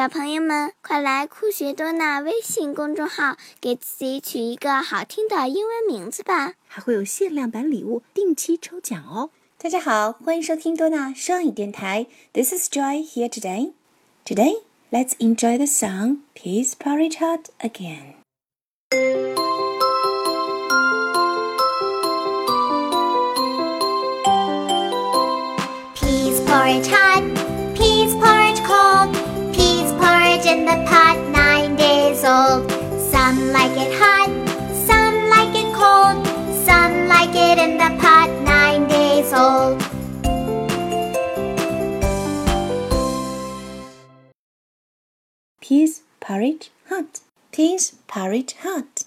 小朋友们，快来酷学多纳微信公众号，给自己取一个好听的英文名字吧！还会有限量版礼物，定期抽奖哦！大家好，欢迎收听多纳双语电台。This is Joy here today. Today, let's enjoy the song "Peace Porridge Hot" again. Peace porridge hot, days old. Some like it hot, some like it cold, some like it in the pot nine days old. Peas porridge hot, peas porridge hot,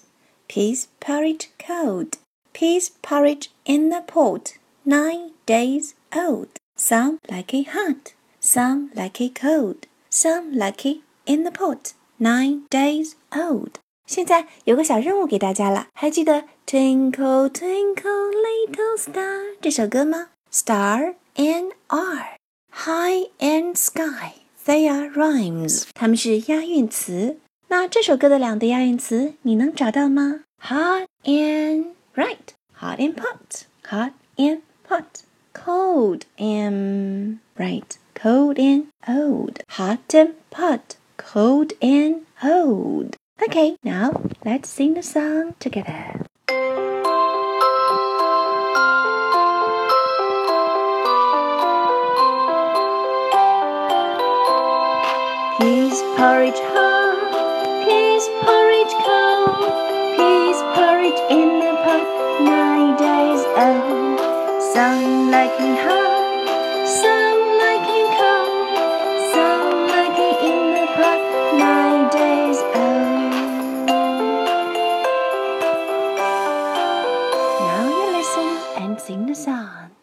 peas porridge cold, peas porridge in the pot nine days old. Some like it hot, some like it cold, some like it in the pot nine days old. 现在有个小任务给大家了，还记得 Twinkle Twinkle Little Star 这首歌吗？Star and R, high and sky, they are rhymes，它们是押韵词。那这首歌的两对押韵词你能找到吗？Hot and right, hot and pot, hot and pot, cold and right, cold and old, hot and pot, Cold and old. Okay, now let's sing the song together. Peas porridge hot, peas porridge cold, peas porridge in the pot nine days oh. old. Some like it hot, sing the song.